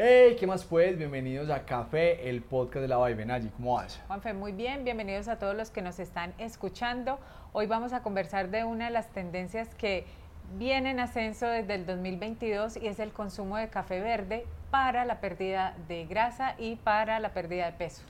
Hey, ¿qué más pues? Bienvenidos a Café, el podcast de la Vibe. Allí, ¿cómo vas? Juanfe, muy bien, bienvenidos a todos los que nos están escuchando. Hoy vamos a conversar de una de las tendencias que viene en ascenso desde el 2022 y es el consumo de café verde para la pérdida de grasa y para la pérdida de peso.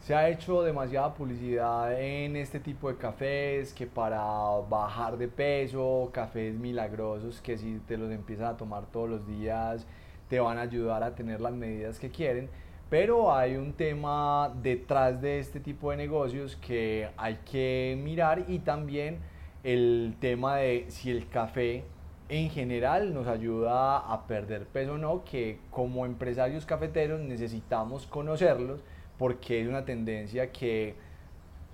Se ha hecho demasiada publicidad en este tipo de cafés que para bajar de peso, cafés milagrosos que si te los empiezas a tomar todos los días te van a ayudar a tener las medidas que quieren. Pero hay un tema detrás de este tipo de negocios que hay que mirar y también el tema de si el café en general nos ayuda a perder peso o no, que como empresarios cafeteros necesitamos conocerlos porque es una tendencia que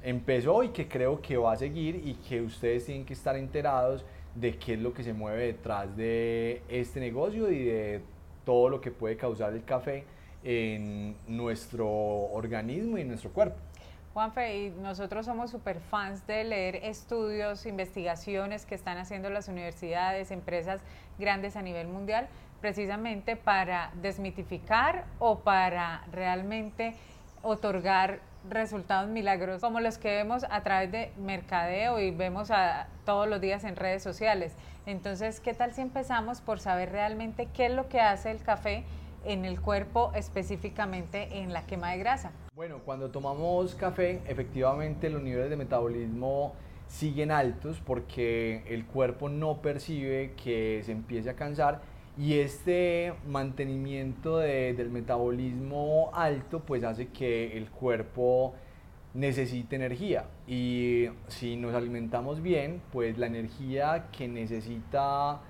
empezó y que creo que va a seguir y que ustedes tienen que estar enterados de qué es lo que se mueve detrás de este negocio y de todo lo que puede causar el café en nuestro organismo y en nuestro cuerpo. Juanfe, y nosotros somos super fans de leer estudios, investigaciones que están haciendo las universidades, empresas grandes a nivel mundial, precisamente para desmitificar o para realmente otorgar resultados milagrosos como los que vemos a través de mercadeo y vemos a, todos los días en redes sociales. Entonces, ¿qué tal si empezamos por saber realmente qué es lo que hace el café en el cuerpo, específicamente en la quema de grasa? Bueno, cuando tomamos café, efectivamente los niveles de metabolismo siguen altos porque el cuerpo no percibe que se empiece a cansar y este mantenimiento del metabolismo alto pues hace que el cuerpo necesite energía y si nos alimentamos bien pues la energía que necesita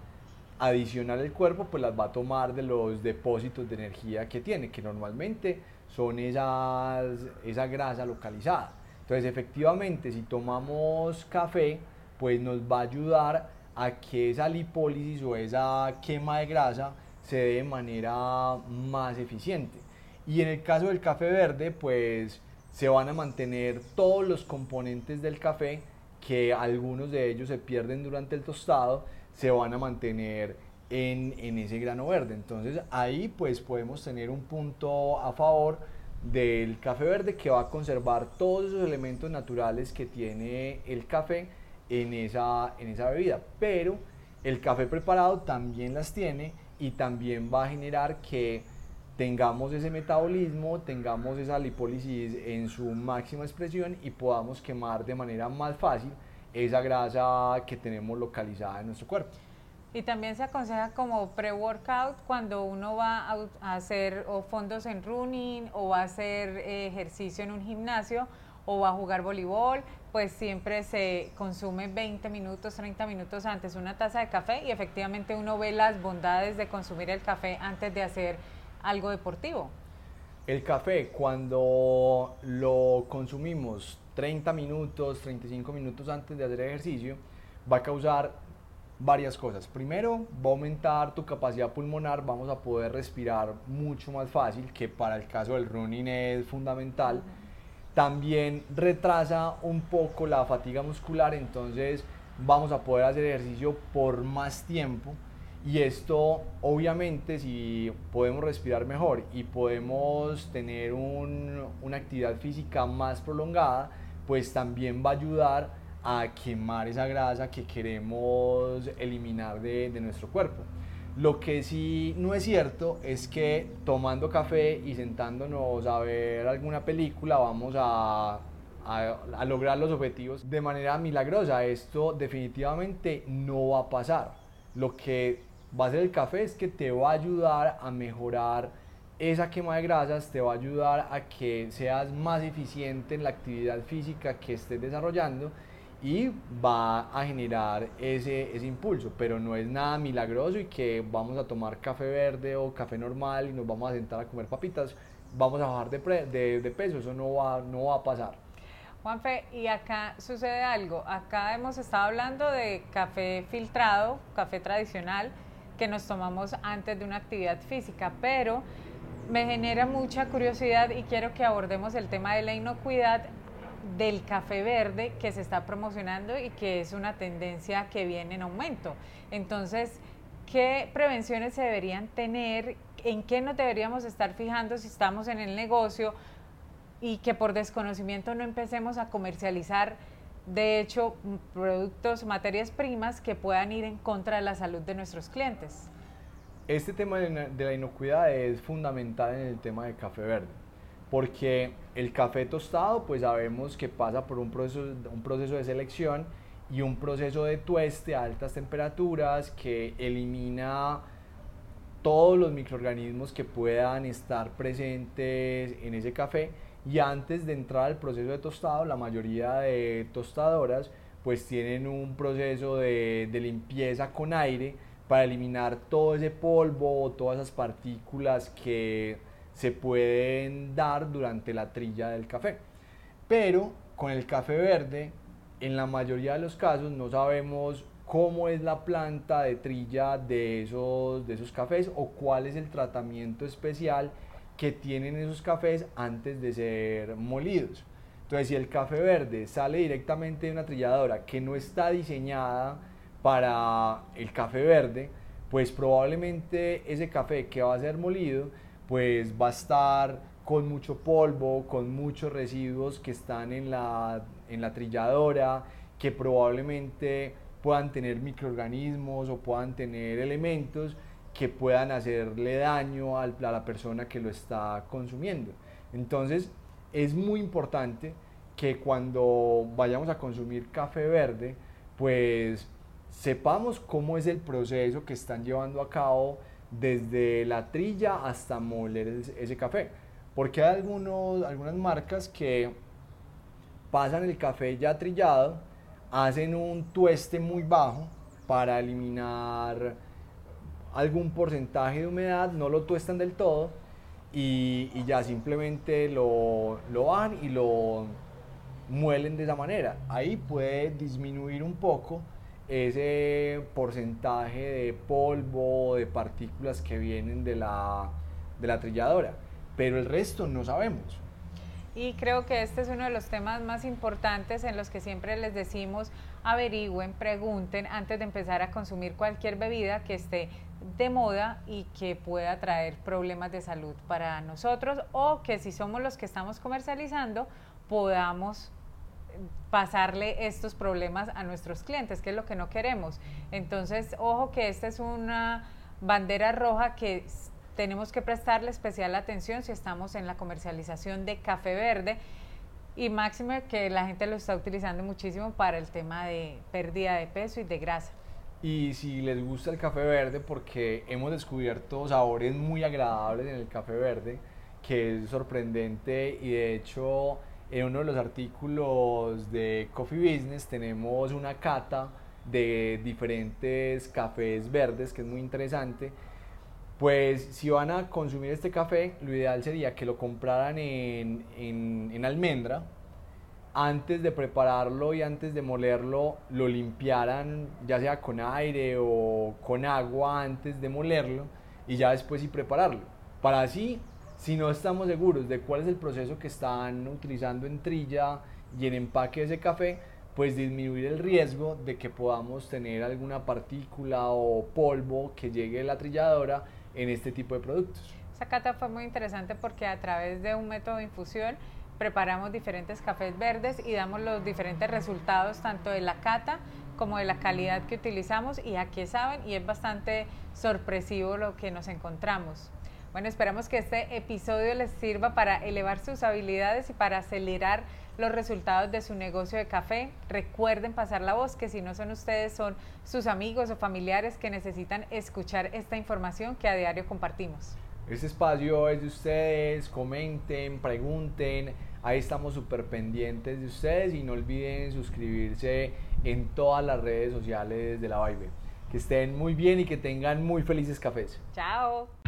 adicional el cuerpo pues las va a tomar de los depósitos de energía que tiene que normalmente son esas, esa grasa localizada. Entonces, efectivamente, si tomamos café, pues nos va a ayudar a que esa lipólisis o esa quema de grasa se dé de manera más eficiente. Y en el caso del café verde, pues se van a mantener todos los componentes del café, que algunos de ellos se pierden durante el tostado, se van a mantener en, en, ese grano verde. Entonces ahí pues podemos tener un punto a favor del café verde que va a conservar todos esos elementos naturales que tiene el café en esa, en esa bebida. Pero el café preparado también las tiene y también va a generar que tengamos ese metabolismo, tengamos esa lipólisis en su máxima expresión y podamos quemar de manera más fácil esa grasa que tenemos localizada en nuestro cuerpo. Y también se aconseja como pre-workout cuando uno va a hacer o fondos en running o va a hacer eh, ejercicio en un gimnasio o va a jugar voleibol, pues siempre se consume 20 minutos, 30 minutos antes una taza de café y efectivamente uno ve las bondades de consumir el café antes de hacer algo deportivo. El café cuando lo consumimos 30 minutos, 35 minutos antes de hacer ejercicio, va a causar varias cosas. Primero, va a aumentar tu capacidad pulmonar, vamos a poder respirar mucho más fácil, que para el caso del running es fundamental. También retrasa un poco la fatiga muscular, entonces vamos a poder hacer ejercicio por más tiempo. Y esto, obviamente, si podemos respirar mejor y podemos tener una actividad física más prolongada, pues también va a ayudar a quemar esa grasa que queremos eliminar de, nuestro cuerpo. Lo que sí no es cierto es que tomando café y sentándonos a ver alguna película vamos a, lograr los objetivos de manera milagrosa. Esto definitivamente no va a pasar. Lo que va a hacer el café es que te va a ayudar a mejorar esa quema de grasas, te va a ayudar a que seas más eficiente en la actividad física que estés desarrollando y va a generar ese, ese impulso, pero no es nada milagroso y que vamos a tomar café verde o café normal y nos vamos a sentar a comer papitas, vamos a bajar de, de, de peso, eso no va, no va a pasar. Juanfe, y acá sucede algo, acá hemos estado hablando de café filtrado, café tradicional, que nos tomamos antes de una actividad física, pero me genera mucha curiosidad y quiero que abordemos el tema de la inocuidad del café verde que se está promocionando y que es una tendencia que viene en aumento. Entonces, ¿qué prevenciones se deberían tener? en qué nos deberíamos estar fijando si estamos en el negocio y que por desconocimiento no empecemos a comercializar, de hecho, productos, materias primas que puedan ir en contra de la salud de nuestros clientes. Este tema de la inocuidad es fundamental en el tema del café verde, porque el café tostado, pues sabemos que pasa por un proceso, un proceso de selección y un proceso de tueste a altas temperaturas que elimina todos los microorganismos que puedan estar presentes en ese café. Y antes de entrar al proceso de tostado la mayoría de tostadoras pues tienen un proceso de, de limpieza con aire para eliminar todo ese polvo, todas esas partículas que se pueden dar durante la trilla del café. Pero con el café verde, en la mayoría de los casos no sabemos cómo es la planta de trilla de esos, de esos cafés o cuál es el tratamiento especial que tienen esos cafés antes de ser molidos. Entonces, si el café verde sale directamente de una trilladora que no está diseñada para el café verde, pues probablemente ese café que va a ser molido, pues va a estar con mucho polvo, con muchos residuos que están en la, en la trilladora, que probablemente puedan tener microorganismos o puedan tener elementos que puedan hacerle daño a la persona que lo está consumiendo. Entonces, es muy importante que cuando vayamos a consumir café verde, pues sepamos cómo es el proceso que están llevando a cabo desde la trilla hasta moler ese café. Porque hay algunos, algunas marcas que pasan el café ya trillado hacen un tueste muy bajo para eliminar algún porcentaje de humedad, no lo tuestan del todo y, ya simplemente lo, lo van y lo muelen de esa manera. Ahí puede disminuir un poco ese porcentaje de polvo, de partículas que vienen de la, de la trilladora, pero el resto no sabemos. Y creo que este es uno de los temas más importantes en los que siempre les decimos averigüen, pregunten antes de empezar a consumir cualquier bebida que esté de moda y que pueda traer problemas de salud para nosotros o que si somos los que estamos comercializando podamos pasarle estos problemas a nuestros clientes, que es lo que no queremos. Entonces, ojo que esta es una bandera roja que tenemos que prestarle especial atención si estamos en la comercialización de café verde y máximo que la gente lo está utilizando muchísimo para el tema de pérdida de peso y de grasa. Y si les gusta el café verde, porque hemos descubierto sabores muy agradables en el café verde, que es sorprendente y de hecho en uno de los artículos de Coffee Business tenemos una cata de diferentes cafés verdes, que es muy interesante pues si van a consumir este café, lo ideal sería que lo compraran en, en, almendra, antes de prepararlo y antes de molerlo, lo limpiaran ya sea con aire o con agua antes de molerlo y ya después y prepararlo. Para así, si no estamos seguros de cuál es el proceso que están utilizando en trilla y en empaque de ese café, pues disminuir el riesgo de que podamos tener alguna partícula o polvo que llegue a la trilladora en este tipo de productos. Esa cata fue muy interesante porque a través de un método de infusión preparamos diferentes cafés verdes y damos los diferentes resultados tanto de la cata como de la calidad que utilizamos y aquí saben y es bastante sorpresivo lo que nos encontramos. Bueno, esperamos que este episodio les sirva para elevar sus habilidades y para acelerar los resultados de su negocio de café. Recuerden pasar la voz, que si no son ustedes, son sus amigos o familiares que necesitan escuchar esta información que a diario compartimos. Este espacio es de ustedes, comenten, pregunten, ahí estamos súper pendientes de ustedes y no olviden suscribirse en todas las redes sociales de la Vibe. Que estén muy bien y que tengan muy felices cafés. Chao.